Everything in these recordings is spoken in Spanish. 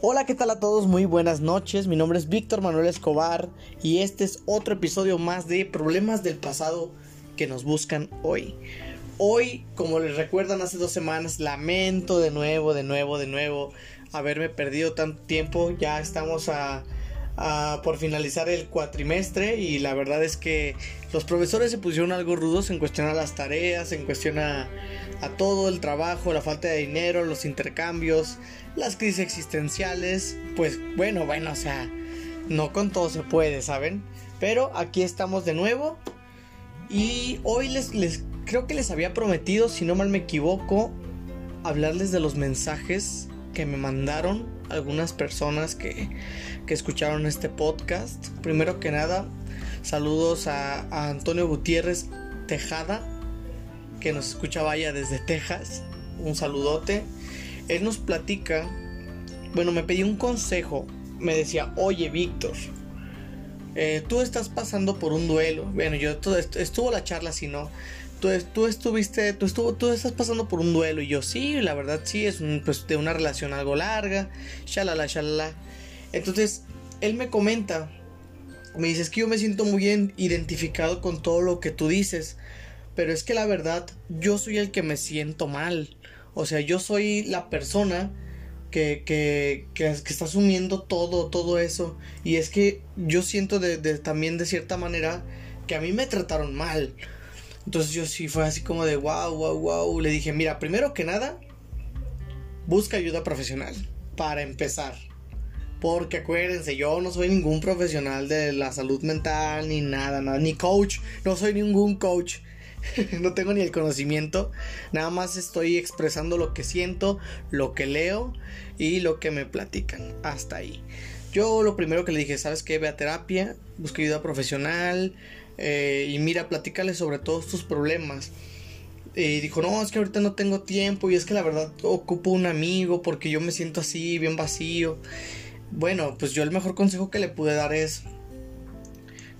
Hola, ¿qué tal a todos? Muy buenas noches. Mi nombre es Víctor Manuel Escobar y este es otro episodio más de Problemas del pasado que nos buscan hoy. Hoy, como les recuerdan hace dos semanas, lamento de nuevo, de nuevo, de nuevo haberme perdido tanto tiempo. Ya estamos a, por finalizar el cuatrimestre y la verdad es que los profesores se pusieron algo rudos en cuestión las tareas, en cuestión a todo el trabajo, la falta de dinero, los intercambios, las crisis existenciales, pues bueno, bueno, o sea, no con todo se puede, ¿saben? Pero aquí estamos de nuevo y hoy les, les creo que les había prometido, si no mal me equivoco, hablarles de los mensajes que me mandaron algunas personas que, que escucharon este podcast. Primero que nada, saludos a, Antonio Gutiérrez Tejada, que nos escucha vaya desde Texas. Un saludote. Él nos platica, bueno, me pidió un consejo. Me decía, oye Víctor, eh, tú estás pasando por un duelo. Bueno, yo estuvo la charla si no. Tú, tú, estuviste, tú, estuvo, tú estás pasando por un duelo. Y yo, sí, la verdad, sí, es pues, de una relación algo larga. Shalala, shalala. Entonces, él me comenta, me dice, es que yo me siento muy bien identificado con todo lo que tú dices. Pero es que la verdad, yo soy el que me siento mal. O sea, yo soy la persona que, que, que, está asumiendo todo, todo eso. Y es que yo siento de, también de cierta manera que a mí me trataron mal. Entonces yo sí fue así como de wow, wow, wow. Le dije, mira, primero que nada, busca ayuda profesional para empezar. Porque acuérdense, yo no soy ningún profesional de la salud mental, ni nada, nada, ni coach, no soy ningún coach. no tengo ni el conocimiento, nada más estoy expresando lo que siento, lo que leo y lo que me platican. Hasta ahí. Yo lo primero que le dije, ¿sabes qué? Ve a terapia, busca ayuda profesional eh, y mira, platícale sobre todos tus problemas. Y dijo, no, es que ahorita no tengo tiempo y es que la verdad ocupo un amigo porque yo me siento así, bien vacío. Bueno, pues yo el mejor consejo que le pude dar es,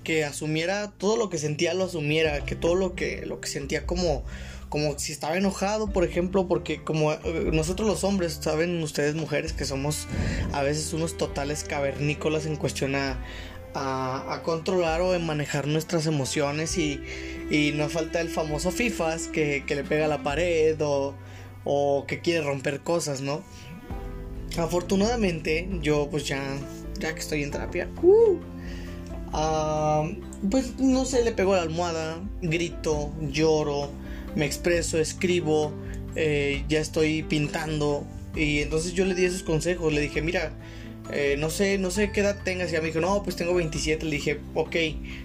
que asumiera todo lo que sentía lo asumiera, que todo lo que lo que sentía como como si estaba enojado, por ejemplo, porque como eh, nosotros los hombres, saben ustedes mujeres que somos a veces unos totales cavernícolas en cuestión a, a, controlar o en manejar nuestras emociones y, y nos falta el famoso FIFAs que, que le pega a la pared o, o que quiere romper cosas, ¿no? Afortunadamente yo pues ya, ya que estoy en terapia, uh, Ah, pues no sé, le pego la almohada, grito, lloro, me expreso, escribo, eh, ya estoy pintando. Y entonces yo le di esos consejos, le dije, mira, eh, no sé, no sé qué edad tengas. Y ella me dijo, no, pues tengo 27. Le dije, ok,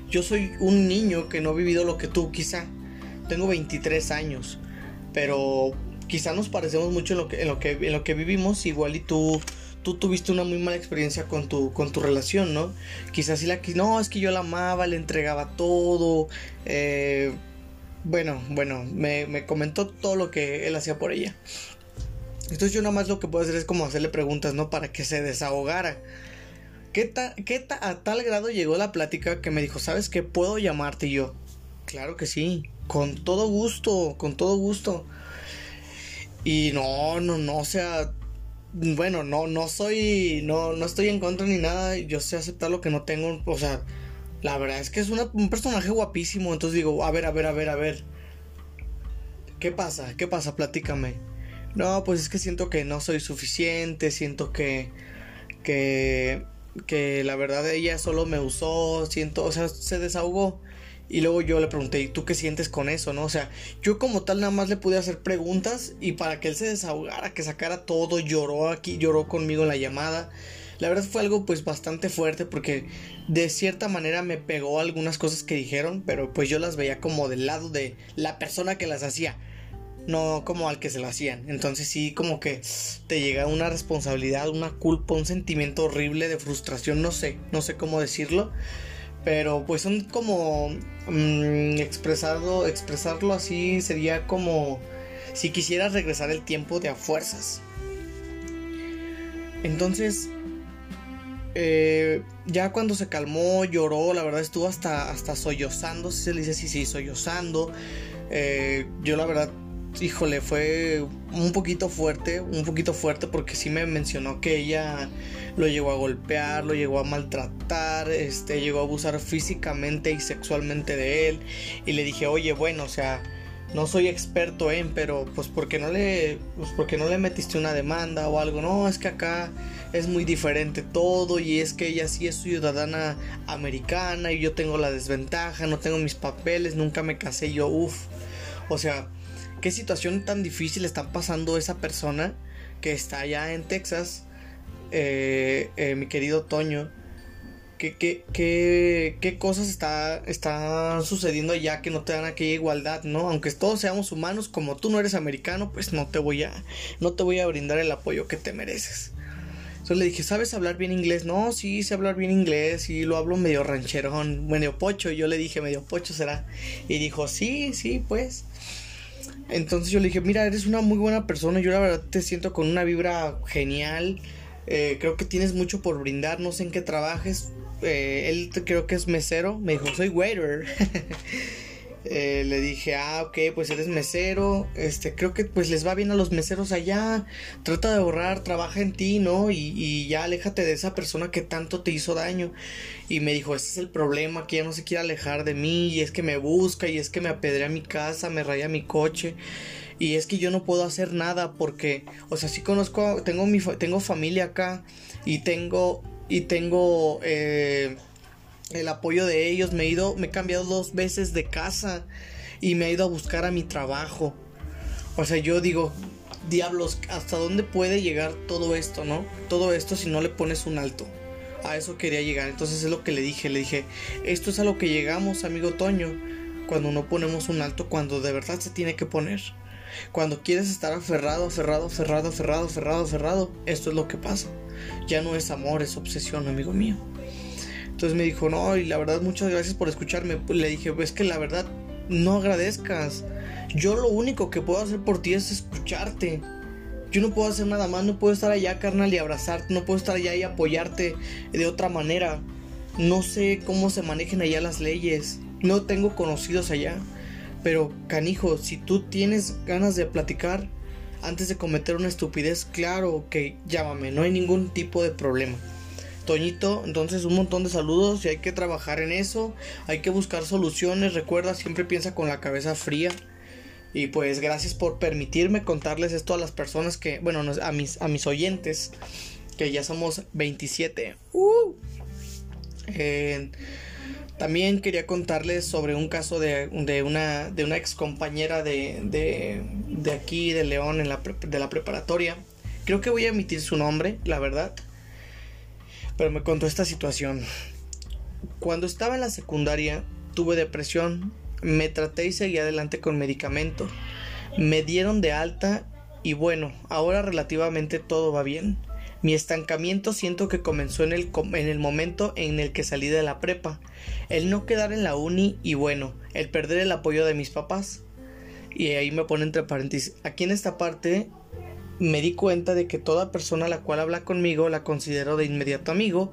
yo soy un niño que no ha vivido lo que tú, quizá. Tengo 23 años, pero quizá nos parecemos mucho en lo que, en lo que, en lo que vivimos. Igual y tú tú tuviste una muy mala experiencia con tu, con tu relación, ¿no? Quizás si la no, es que yo la amaba, le entregaba todo. Eh, bueno, bueno, me, comentó todo lo que él hacía por ella. Entonces yo nada más lo que puedo hacer es como hacerle preguntas, ¿no? Para que se desahogara. ¿Qué, qué a tal grado llegó la plática que me dijo, ¿sabes qué? ¿Puedo llamarte? Y yo, claro que sí, con todo gusto, con todo gusto. Y no, no, no, o sea, bueno, no, no soy, no, no estoy en contra ni nada, yo sé aceptar lo que no tengo, o sea, la verdad es que es un personaje guapísimo, entonces digo, a ver, a ver, a ver, a ver, ¿qué pasa? ¿Qué pasa? Platícame. No, pues es que siento que no soy suficiente, siento que, que, que la verdad ella solo me usó, siento, o sea, se desahogó. Y luego yo le pregunté, ¿y tú qué sientes con eso? ¿No? O sea, yo como tal nada más le pude hacer preguntas y para que él se desahogara, que sacara todo, lloró aquí, lloró conmigo en la llamada. La verdad fue algo pues bastante fuerte porque de cierta manera me pegó algunas cosas que dijeron, pero pues yo las veía como del lado de la persona que las hacía, no como al que se las hacían. Entonces sí como que te llega una responsabilidad, una culpa, un sentimiento horrible de frustración, no sé, no sé cómo decirlo. Pero pues son como mm, expresarlo, expresarlo así sería como si quisieras regresar el tiempo de a fuerzas. Entonces, eh, ya cuando se calmó, lloró, la verdad estuvo hasta, hasta sollozando, si se le dice así, sí, sollozando. Eh, yo la verdad, híjole, fue un poquito fuerte, un poquito fuerte porque sí me mencionó que ella lo llegó a golpear, lo llegó a maltratar, este, llegó a abusar físicamente y sexualmente de él y le dije, "Oye, bueno, o sea, no soy experto en, pero pues porque no le pues porque no le metiste una demanda o algo. No, es que acá es muy diferente todo y es que ella sí es ciudadana americana y yo tengo la desventaja, no tengo mis papeles, nunca me casé yo, uff. O sea, qué situación tan difícil está pasando esa persona que está allá en Texas, eh, eh, mi querido Toño ¿Qué, qué, cosas está, están sucediendo allá que no te dan aquella igualdad, ¿no? Aunque todos seamos humanos, como tú no eres americano, pues no te voy a, no te voy a brindar el apoyo que te mereces. Entonces le dije, ¿sabes hablar bien inglés? No, sí, sé hablar bien inglés y lo hablo medio rancherón, medio pocho. Y yo le dije, medio pocho será. Y dijo, sí, sí, pues. Entonces yo le dije, mira, eres una muy buena persona. Yo la verdad te siento con una vibra genial. Eh, creo que tienes mucho por brindar. No sé en qué trabajes. Eh, él creo que es mesero, me dijo, soy waiter. Eh, le dije, ah, ok, pues eres mesero, este, creo que pues les va bien a los meseros allá, trata de ahorrar, trabaja en ti, ¿no? Y, y, ya aléjate de esa persona que tanto te hizo daño. Y me dijo, ese es el problema, que ya no se quiere alejar de mí, y es que me busca, y es que me apedrea mi casa, me raya mi coche. Y es que yo no puedo hacer nada porque, o sea, sí conozco, tengo mi, tengo familia acá y tengo y tengo eh, el apoyo de ellos. Me he ido, me he cambiado dos veces de casa y me he ido a buscar a mi trabajo. O sea, yo digo, diablos, ¿hasta dónde puede llegar todo esto, no? Todo esto si no le pones un alto. A eso quería llegar. Entonces es lo que le dije. Le dije, esto es a lo que llegamos, amigo Toño. Cuando no ponemos un alto, cuando de verdad se tiene que poner. Cuando quieres estar aferrado, aferrado, aferrado, aferrado, aferrado, aferrado, esto es lo que pasa. Ya no es amor, es obsesión, amigo mío. Entonces me dijo, no, y la verdad, muchas gracias por escucharme. Le dije, es que la verdad, no agradezcas. Yo lo único que puedo hacer por ti es escucharte. Yo no puedo hacer nada más, no puedo estar allá, carnal, y abrazarte, no puedo estar allá y apoyarte de otra manera. No sé cómo se manejen allá las leyes. No tengo conocidos allá. Pero, canijo, si tú tienes ganas de platicar antes de cometer una estupidez, claro que llámame, no hay ningún tipo de problema. Toñito, entonces un montón de saludos y hay que trabajar en eso, hay que buscar soluciones, recuerda, siempre piensa con la cabeza fría. Y pues gracias por permitirme contarles esto a las personas que, bueno, a mis, a mis oyentes, que ya somos 27. Uh. También quería contarles sobre un caso de, una, de una ex compañera de, de, aquí, de León, en la de la preparatoria. Creo que voy a emitir su nombre, la verdad. Pero me contó esta situación. Cuando estaba en la secundaria, tuve depresión, me traté y seguí adelante con medicamento. Me dieron de alta y bueno, ahora relativamente todo va bien. Mi estancamiento siento que comenzó en el, en el momento en el que salí de la prepa, el no quedar en la uni y bueno, el perder el apoyo de mis papás. Y ahí me pone entre paréntesis. Aquí en esta parte me di cuenta de que toda persona a la cual habla conmigo la considero de inmediato amigo,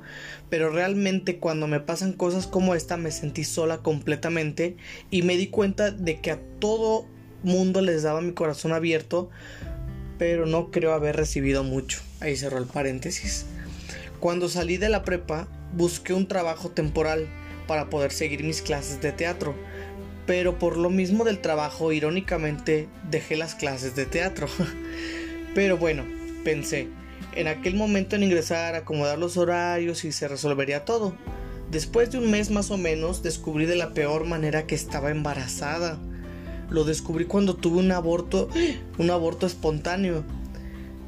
pero realmente cuando me pasan cosas como esta me sentí sola completamente y me di cuenta de que a todo mundo les daba mi corazón abierto, pero no creo haber recibido mucho. Ahí cerró el paréntesis. Cuando salí de la prepa, busqué un trabajo temporal para poder seguir mis clases de teatro, pero por lo mismo del trabajo, irónicamente, dejé las clases de teatro. pero bueno, pensé, en aquel momento en ingresar, acomodar los horarios y se resolvería todo. Después de un mes más o menos, descubrí de la peor manera que estaba embarazada lo descubrí cuando tuve un aborto, un aborto espontáneo.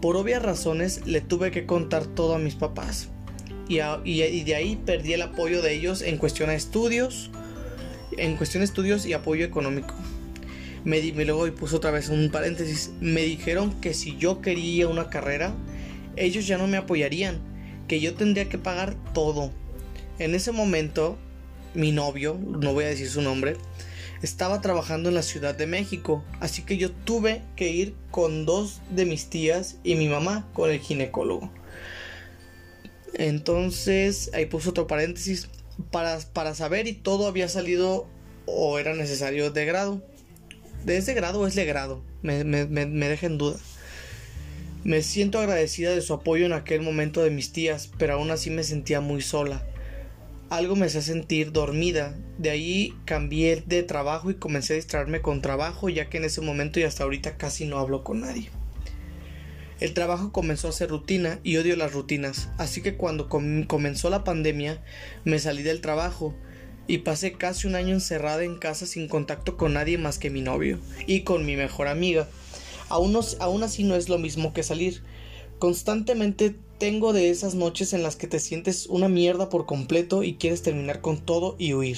Por obvias razones le tuve que contar todo a mis papás. Y, de ahí perdí el apoyo de ellos en cuestión a estudios, en cuestión de estudios y apoyo económico. Me, luego puso otra vez un paréntesis. Me dijeron que si yo quería una carrera, ellos ya no me apoyarían, que yo tendría que pagar todo. En ese momento, mi novio, no voy a decir su nombre, estaba trabajando en la Ciudad de México, así que yo tuve que ir con dos de mis tías y mi mamá con el ginecólogo. Entonces, ahí puso otro paréntesis, para, para saber y todo había salido o era necesario de grado. ¿De ese grado es de grado? Me, deja en duda. Me siento agradecida de su apoyo en aquel momento de mis tías, pero aún así me sentía muy sola. Algo me hacía sentir dormida, de ahí cambié de trabajo y comencé a distraerme con trabajo, ya que en ese momento y hasta ahorita casi no hablo con nadie. El trabajo comenzó a ser rutina y odio las rutinas, así que cuando comenzó la pandemia me salí del trabajo y pasé casi un año encerrada en casa sin contacto con nadie más que mi novio y con mi mejor amiga. Aún, aún así no es lo mismo que salir. Constantemente tengo de esas noches en las que te sientes una mierda por completo y quieres terminar con todo y huir.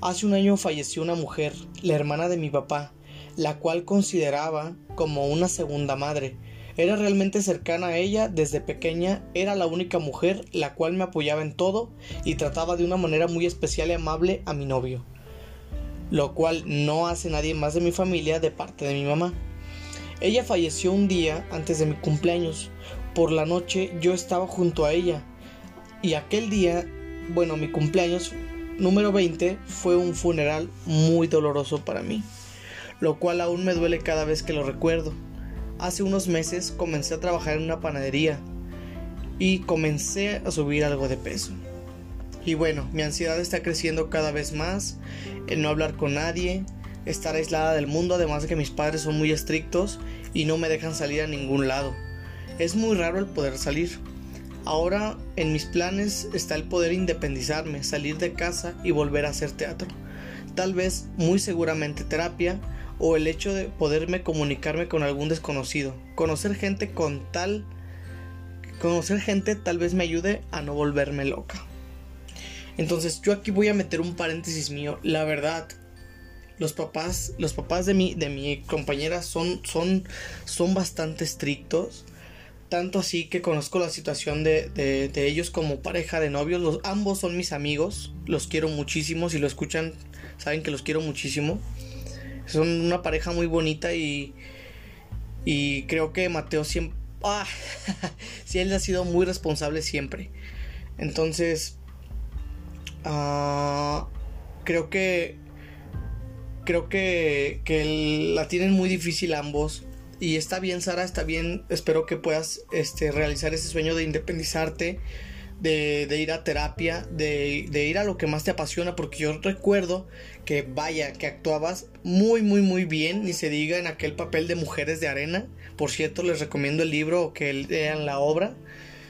Hace un año falleció una mujer, la hermana de mi papá, la cual consideraba como una segunda madre. Era realmente cercana a ella desde pequeña, era la única mujer la cual me apoyaba en todo y trataba de una manera muy especial y amable a mi novio, lo cual no hace nadie más de mi familia de parte de mi mamá. Ella falleció un día antes de mi cumpleaños. Por la noche yo estaba junto a ella y aquel día, bueno, mi cumpleaños número 20 fue un funeral muy doloroso para mí, lo cual aún me duele cada vez que lo recuerdo. Hace unos meses comencé a trabajar en una panadería y comencé a subir algo de peso. Y bueno, mi ansiedad está creciendo cada vez más, el no hablar con nadie, estar aislada del mundo, además de que mis padres son muy estrictos y no me dejan salir a ningún lado. Es muy raro el poder salir. Ahora en mis planes está el poder independizarme, salir de casa y volver a hacer teatro. Tal vez, muy seguramente terapia, o el hecho de poderme comunicarme con algún desconocido. Conocer gente con tal... Conocer gente tal vez me ayude a no volverme loca. Entonces yo aquí voy a meter un paréntesis mío. La verdad, los papás, los papás de mi, de mi compañera son, son, son bastante estrictos. Tanto así que conozco la situación de, de, ellos como pareja de novios. Los, ambos son mis amigos. Los quiero muchísimo. Si lo escuchan, saben que los quiero muchísimo. Son una pareja muy bonita y, y creo que Mateo siempre... Ah, sí, él ha sido muy responsable siempre. Entonces, ah, creo que... Creo que, que la tienen muy difícil ambos. Y está bien, Sara, está bien. Espero que puedas este, realizar ese sueño de independizarte de, ir a terapia, de, de, ir a lo que más te apasiona, porque yo recuerdo que vaya, que actuabas muy, muy, muy bien, ni se diga en aquel papel de Mujeres de Arena. Por cierto, les recomiendo el libro o que lean la obra.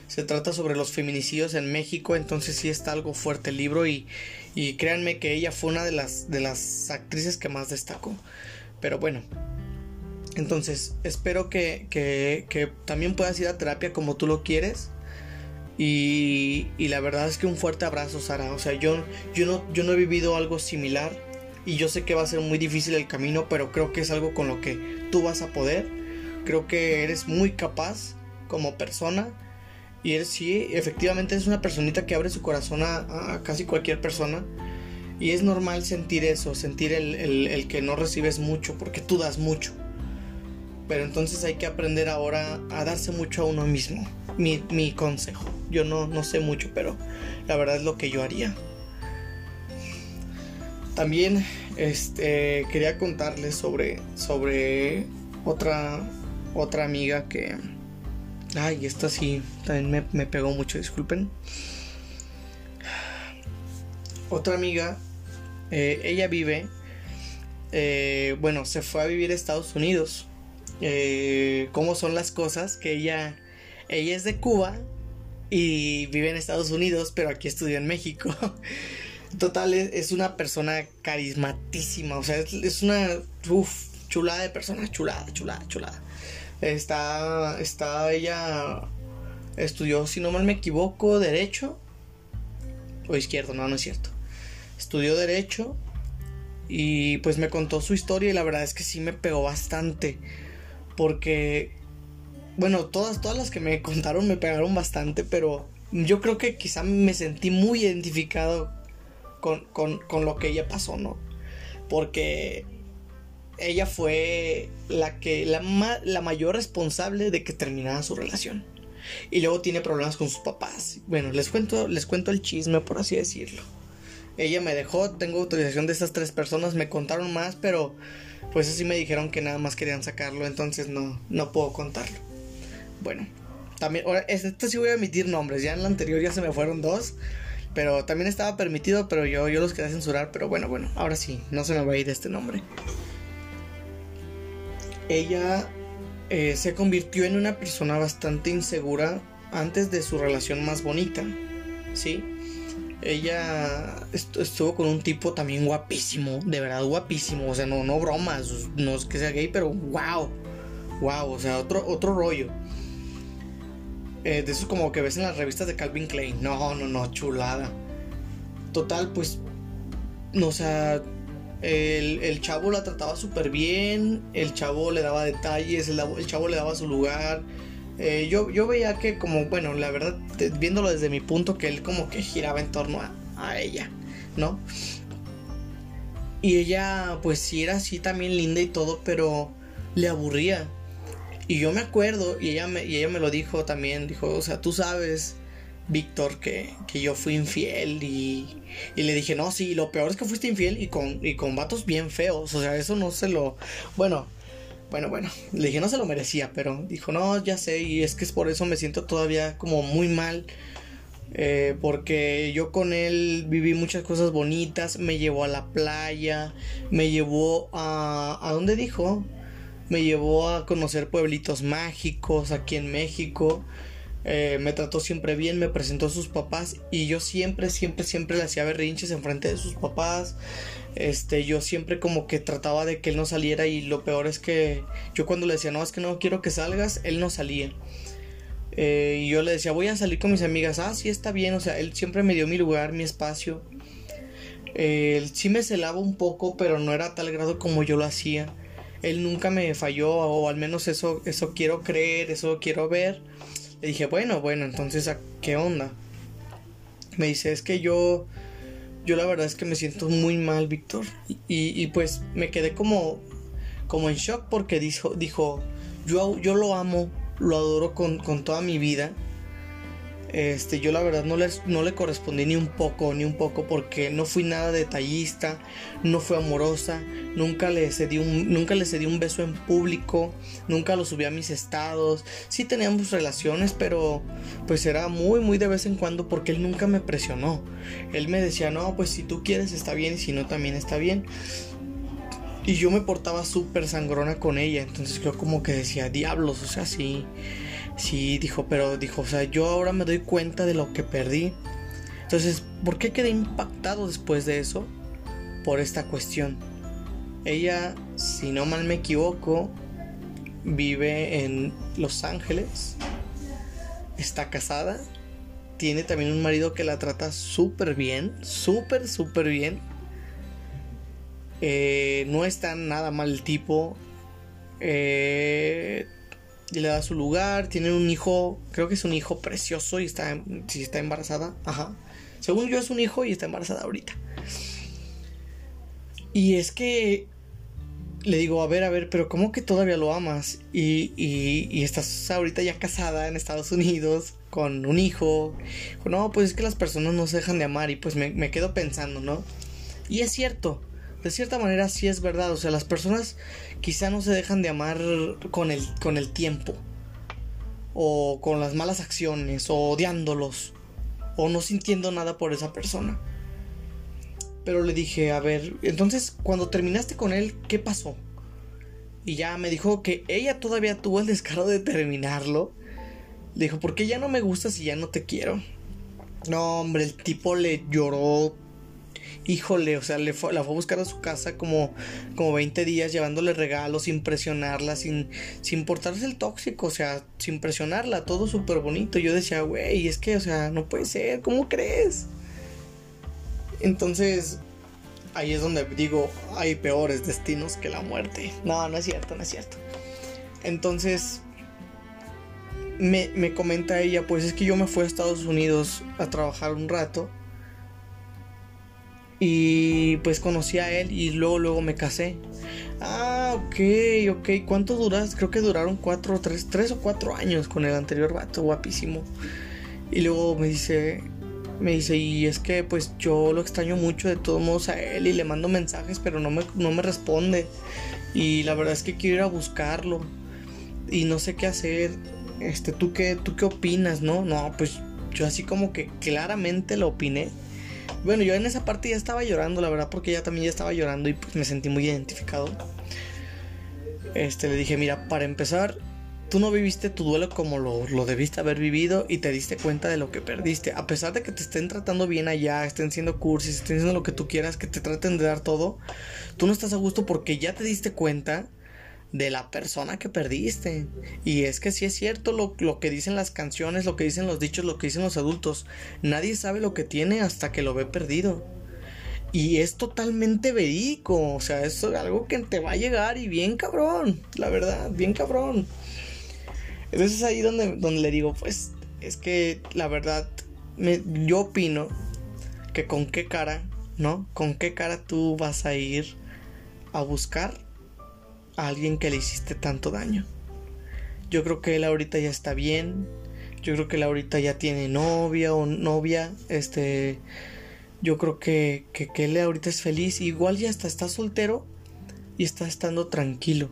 Se trata sobre los feminicidios en México, entonces sí está algo fuerte el libro y, y créanme que ella fue una de las, de las actrices que más destacó. Pero bueno, entonces espero que, que, que también puedas ir a terapia como tú lo quieres y, la verdad es que un fuerte abrazo, Sara. O sea, yo, yo, no, yo no he vivido algo similar y yo sé que va a ser muy difícil el camino, pero creo que es algo con lo que tú vas a poder. Creo que eres muy capaz como persona y eres, sí, efectivamente es una personita que abre su corazón a, casi cualquier persona. Y es normal sentir eso, sentir el, el que no recibes mucho, porque tú das mucho. Pero entonces hay que aprender ahora a darse mucho a uno mismo mi, consejo. Yo no, no sé mucho, pero la verdad es lo que yo haría. También este, quería contarles sobre, sobre otra, otra amiga que... Ay, esta sí, también me, pegó mucho, disculpen. Otra amiga, eh, ella vive, eh, bueno, se fue a vivir a Estados Unidos. Eh, ¿Cómo son las cosas? Que ella ella es de Cuba y vive en Estados Unidos, pero aquí estudió en México. Total, es, una persona carismatísima, o sea, es, una chulada de persona, chulada, chulada, chulada. Está, está ella, estudió, si no mal me equivoco, derecho o izquierdo, no, no es cierto. Estudió derecho y pues me contó su historia y la verdad es que sí me pegó bastante porque bueno, todas, todas las que me contaron me pegaron bastante, pero yo creo que quizá me sentí muy identificado con, con lo que ella pasó, ¿no? Porque ella fue la que la, la mayor responsable de que terminara su relación. Y luego tiene problemas con sus papás. Bueno, les cuento, les cuento el chisme, por así decirlo. Ella me dejó, tengo autorización de estas tres personas, me contaron más, pero pues así me dijeron que nada más querían sacarlo, entonces no, no puedo contarlo. bueno, también, ahora, este sí voy a emitir nombres, ya en la anterior ya se me fueron dos, pero también estaba permitido, pero yo, yo los quería censurar, pero bueno, bueno, ahora sí, no se me va a ir este nombre. Ella eh, se convirtió en una persona bastante insegura antes de su relación más bonita, ¿sí? Ella estuvo con un tipo también guapísimo, de verdad guapísimo, o sea, no, no bromas, no es que sea gay, pero wow, wow, o sea, otro, otro rollo. Eh, de eso como que ves en las revistas de Calvin Klein. No, no, no, chulada. Total, pues, o sea, el, chavo la trataba súper bien, el chavo le daba detalles, el, chavo le daba su lugar. Eh, yo, yo veía que como, bueno, la verdad, viéndolo desde mi punto, que él como que giraba en torno a, a ella, ¿no? Y ella, pues sí era así también linda y todo, pero le aburría. Y yo me acuerdo, y ella me, y ella me lo dijo también, dijo, o sea, tú sabes, Víctor, que, que yo fui infiel y, y, le dije, no, sí, lo peor es que fuiste infiel y con, y con vatos bien feos, o sea, eso no se lo... Bueno, bueno, bueno, le dije, no se lo merecía, pero dijo, no, ya sé, y es que es por eso me siento todavía como muy mal. Eh, porque yo con él viví muchas cosas bonitas, me llevó a la playa, me llevó a... ¿A dónde dijo? me llevó a conocer pueblitos mágicos aquí en México. Eh, me trató siempre bien, me presentó a sus papás y yo siempre, siempre, siempre le hacía berrinches en frente de sus papás. Este, yo siempre como que trataba de que él no saliera y lo peor es que yo cuando le decía, no, es que no quiero que salgas, él no salía. Eh, y yo le decía, voy a salir con mis amigas, ah, sí está bien, o sea, él siempre me dio mi lugar, mi espacio. Él sí me celaba un poco, pero no era tal grado como yo lo hacía él nunca me falló, o al menos eso, eso quiero creer, eso quiero ver. Le dije, bueno, bueno, entonces, ¿qué onda? Me dice, es que yo, yo la verdad es que me siento muy mal, Víctor. Y, y, pues me quedé como, como en shock porque dijo, dijo yo, yo lo amo, lo adoro con, con toda mi vida este, yo la verdad no, les, no le correspondí ni un poco, ni un poco, porque no fui nada detallista, no fui amorosa, nunca le cedí un, nunca le cedí un beso en público, nunca lo subí a mis estados. Sí teníamos relaciones, pero pues era muy, muy de vez en cuando porque él nunca me presionó. Él me decía, no, pues si tú quieres está bien y si no también está bien. Y yo me portaba súper sangrona con ella, entonces yo como que decía, diablos, o sea, sí. Sí, dijo, pero dijo, o sea, yo ahora me doy cuenta de lo que perdí. Entonces, ¿por qué quedé impactado después de eso? Por esta cuestión. Ella, si no mal me equivoco, vive en Los Ángeles. Está casada. Tiene también un marido que la trata súper bien. Súper, súper bien. Eh, no está nada mal el tipo. Eh, le da su lugar, tiene un hijo, creo que es un hijo precioso y está, si está embarazada, ajá. Según yo es un hijo y está embarazada ahorita. Y es que le digo, a ver, a ver, pero ¿cómo que todavía lo amas? Y, y, estás ahorita ya casada en Estados Unidos con un hijo. No, pues es que las personas no se dejan de amar y pues me, me quedo pensando, ¿no? Y es cierto, de cierta manera sí es verdad, o sea, las personas quizá no se dejan de amar con el, con el tiempo, o con las malas acciones, o odiándolos, o no sintiendo nada por esa persona. Pero le dije, a ver, entonces cuando terminaste con él, ¿qué pasó? Y ya me dijo que ella todavía tuvo el descaro de terminarlo. Le dijo, ¿por qué ya no me gustas y ya no te quiero? No, hombre, el tipo le lloró híjole, o sea, le fue, la fue a buscar a su casa como, como 20 días llevándole regalos, sin presionarla, sin, sin portarse el tóxico, o sea, sin presionarla, todo súper bonito. Yo decía, güey, es que, o sea, no puede ser, ¿cómo crees? Entonces, ahí es donde digo, hay peores destinos que la muerte. No, no es cierto, no es cierto. Entonces, me, me comenta ella, pues es que yo me fui a Estados Unidos a trabajar un rato y pues conocí a él y luego, luego me casé. Ah, ok, ok. ¿Cuánto duras? Creo que duraron cuatro, tres, tres o cuatro años con el anterior vato, guapísimo. Y luego me dice, me dice, y es que pues yo lo extraño mucho de todos modos a él y le mando mensajes, pero no me, no me responde. Y la verdad es que quiero ir a buscarlo. Y no sé qué hacer. este, ¿tú qué, tú qué opinas, no? No, pues yo así como que claramente lo opiné. Bueno, yo en esa parte ya estaba llorando, la verdad, porque ella también ya estaba llorando y pues me sentí muy identificado. Este, le dije, mira, para empezar, tú no viviste tu duelo como lo, lo, debiste haber vivido y te diste cuenta de lo que perdiste. A pesar de que te estén tratando bien allá, estén siendo cursis, estén haciendo lo que tú quieras, que te traten de dar todo, tú no estás a gusto porque ya te diste cuenta de la persona que perdiste. Y es que sí es cierto lo, lo, que dicen las canciones, lo que dicen los dichos, lo que dicen los adultos. Nadie sabe lo que tiene hasta que lo ve perdido. Y es totalmente verídico. O sea, es algo que te va a llegar y bien cabrón. La verdad, bien cabrón. Entonces es ahí donde, donde le digo, pues es que la verdad, yo opino que con qué cara, ¿no? Con qué cara tú vas a ir a buscar a alguien que le hiciste tanto daño. Yo creo que él ahorita ya está bien. Yo creo que él ahorita ya tiene novia o novia. Este. Yo creo que, que, él ahorita es feliz. Igual ya hasta está soltero y está estando tranquilo.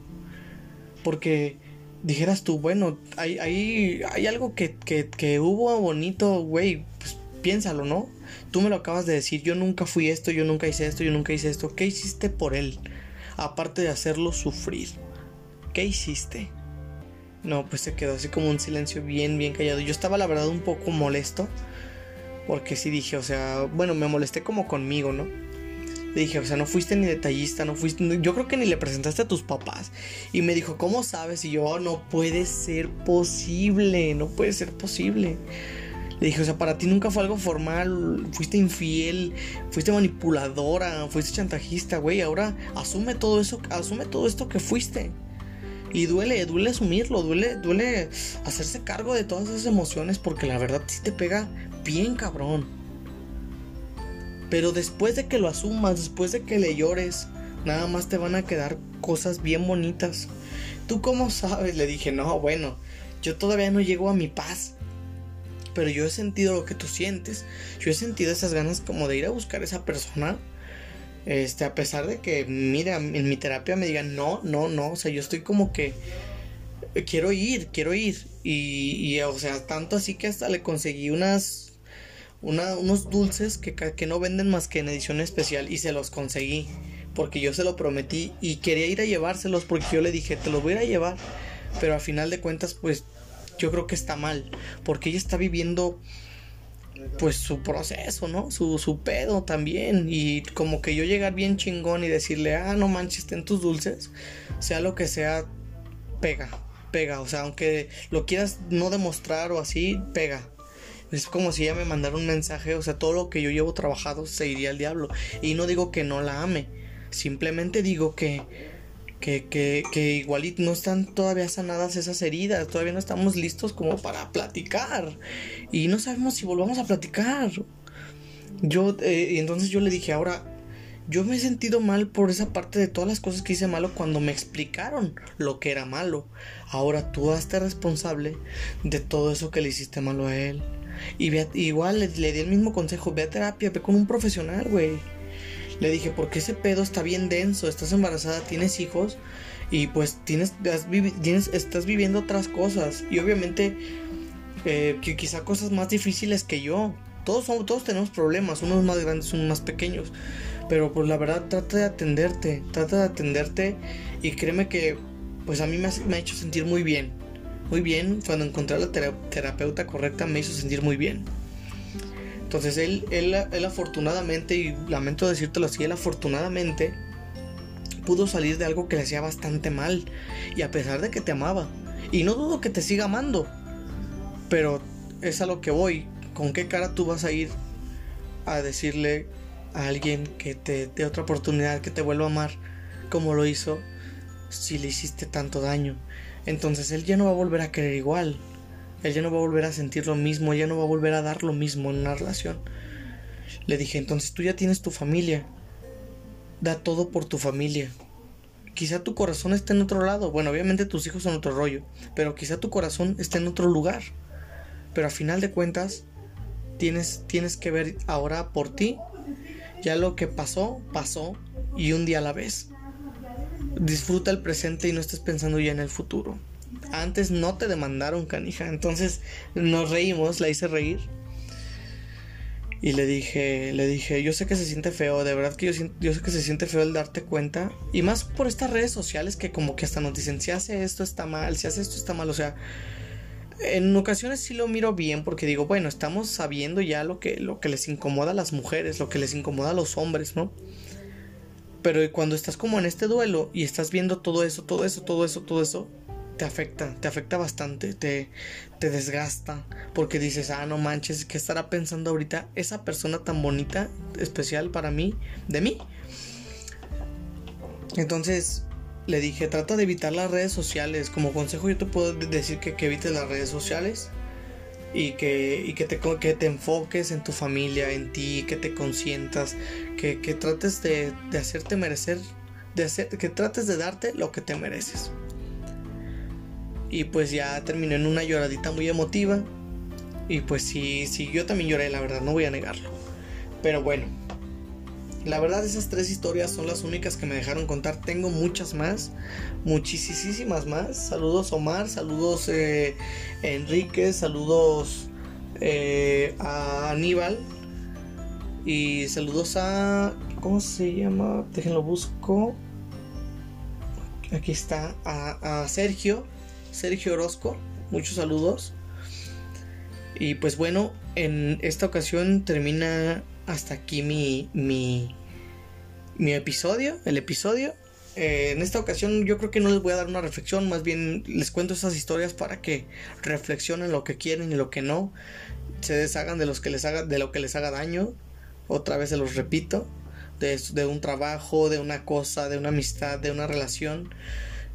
Porque dijeras tú, bueno, hay, hay, hay algo que, que, que hubo bonito, güey, pues piénsalo, ¿no? Tú me lo acabas de decir, yo nunca fui esto, yo nunca hice esto, yo nunca hice esto. ¿Qué hiciste por él? Aparte de hacerlo sufrir. ¿Qué hiciste? No, pues se quedó así como un silencio bien, bien callado. Yo estaba la verdad un poco molesto. Porque sí dije, o sea, bueno, me molesté como conmigo, ¿no? Le dije, o sea, no fuiste ni detallista, no fuiste. Yo creo que ni le presentaste a tus papás. Y me dijo, ¿cómo sabes? Y yo, oh, no puede ser posible, no puede ser posible. Le dije, o sea, para ti nunca fue algo formal, fuiste infiel, fuiste manipuladora, fuiste chantajista, güey. Ahora asume todo eso, asume todo esto que fuiste. Y duele, duele asumirlo, duele, duele hacerse cargo de todas esas emociones porque la verdad sí te pega bien cabrón. Pero después de que lo asumas, después de que le llores, nada más te van a quedar cosas bien bonitas. ¿Tú cómo sabes? Le dije, no, bueno, yo todavía no llego a mi paz. Pero yo he sentido lo que tú sientes. Yo he sentido esas ganas como de ir a buscar a esa persona. Este, a pesar de que, mira, en mi terapia me digan, no, no, no. O sea, yo estoy como que quiero ir, quiero ir. Y, o sea, tanto así que hasta le conseguí unas unos dulces que, que no venden más que en edición especial y se los conseguí porque yo se lo prometí y quería ir a llevárselos porque yo le dije, te los voy a a llevar, pero al final de cuentas pues yo creo que está mal, porque ella está viviendo pues su proceso, ¿no? Su, su pedo también y como que yo llegar bien chingón y decirle, ah, no manches, ten tus dulces, sea lo que sea, pega, pega, o sea, aunque lo quieras no demostrar o así, pega, es como si ella me mandara un mensaje, o sea, todo lo que yo llevo trabajado se iría al diablo. Y no digo que no la ame, simplemente digo que, que, que, que igual no están todavía sanadas esas heridas, todavía no estamos listos como para platicar. Y no sabemos si volvamos a platicar. Yo, eh, y entonces yo le dije, ahora, yo me he sentido mal por esa parte de todas las cosas que hice malo cuando me explicaron lo que era malo. Ahora tú hazte responsable de todo eso que le hiciste malo a él. Y igual le, di el mismo consejo, ve a terapia, ve con un profesional, güey. Le dije, porque ese pedo está bien denso, estás embarazada, tienes hijos y pues tienes, tienes estás viviendo otras cosas. Y obviamente, eh, quizá cosas más difíciles que yo. Todos, todos tenemos problemas, unos más grandes, unos más pequeños. Pero pues la verdad, trata de atenderte, trata de atenderte y créeme que pues a mí me me ha hecho sentir muy bien muy bien. Cuando encontré a la terapeuta correcta me hizo sentir muy bien. Entonces él, él, él afortunadamente, y lamento decírtelo así, él afortunadamente pudo salir de algo que le hacía bastante mal. Y a pesar de que te amaba. Y no dudo que te siga amando. Pero es a lo que voy. ¿Con qué cara tú vas a ir a decirle a alguien que te dé otra oportunidad, que te vuelva a amar como lo hizo si le hiciste tanto daño? entonces él ya no va a volver a querer igual. Él ya no va a volver a sentir lo mismo, ya no va a volver a dar lo mismo en una relación. Le dije, entonces tú ya tienes tu familia. Da todo por tu familia. Quizá tu corazón esté en otro lado. Bueno, obviamente tus hijos son otro rollo. Pero quizá tu corazón esté en otro lugar. Pero a final de cuentas, tienes, tienes que ver ahora por ti. Ya lo que pasó, pasó. Y un día a la vez. Disfruta el presente y no estés pensando ya en el futuro. Antes no te demandaron, canija. Entonces nos reímos, la hice reír. Y le dije, le dije, yo sé que se siente feo, de verdad que yo, sé que se siente feo el darte cuenta. Y más por estas redes sociales que como que hasta nos dicen, si hace esto está mal, si hace esto está mal. O sea, en ocasiones sí lo miro bien porque digo, bueno, estamos sabiendo ya lo que, lo que les incomoda a las mujeres, lo que les incomoda a los hombres, ¿no? Pero cuando estás como en este duelo y estás viendo todo eso, todo eso, todo eso, todo eso, te afecta, te afecta bastante, te, te desgasta, porque dices, ah, no manches, ¿qué estará pensando ahorita esa persona tan bonita, especial para mí, de mí? Entonces le dije, trata de evitar las redes sociales. Como consejo yo te puedo decir que, que evites las redes sociales y que, y que, te, que te enfoques en tu familia, en ti, que te consientas, que, que trates de, de hacerte merecer, de hacer, que trates de darte lo que te mereces. Y pues ya terminó en una lloradita muy emotiva. Y pues sí, sí, yo también lloré, la verdad, no voy a negarlo. Pero bueno, la verdad esas tres historias son las únicas que me dejaron contar. Tengo muchas más, muchísimas más. Saludos Omar, saludos eh, Enrique, saludos eh, a Aníbal. Y saludos a... ¿Cómo se llama? Déjenlo busco. Aquí está. a Sergio. Sergio Orozco. Muchos saludos. Y pues bueno, en esta ocasión termina hasta aquí mi, mi, mi episodio, el episodio. Eh, en esta ocasión yo creo que no les voy a dar una reflexión, más bien les cuento esas historias para que reflexionen lo que quieren y lo que no, se deshagan de los que les haga, de lo que les haga daño. Otra vez se los repito, de, de un trabajo, de una cosa, de una amistad, de una relación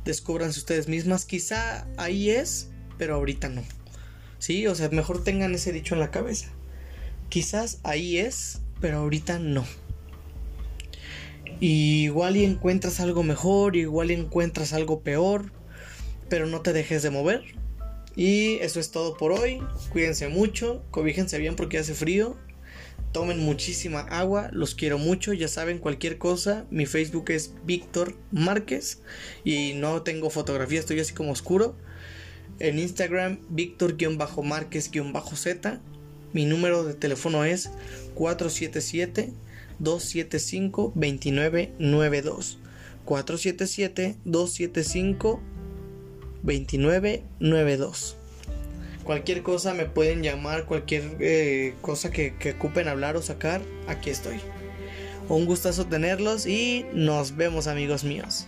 descubranse ustedes mismas. Quizá ahí es, pero ahorita no. Sí, o sea, mejor tengan ese dicho en la cabeza. Quizás ahí es, pero ahorita no. igual y encuentras algo mejor, igual y encuentras algo peor, pero no te dejes de mover. Y eso es todo por hoy. Cuídense mucho, cobíjense bien porque hace frío tomen muchísima agua, los quiero mucho, ya saben cualquier cosa, mi Facebook es Víctor Márquez y no tengo fotografía, estoy así como oscuro. En Instagram, Víctor-Márquez-Z. Mi número de teléfono es 477-275-2992. 477-275-2992 cualquier cosa me pueden llamar, cualquier eh, cosa que, que ocupen hablar o sacar, aquí estoy. Un gustazo tenerlos y nos vemos amigos míos.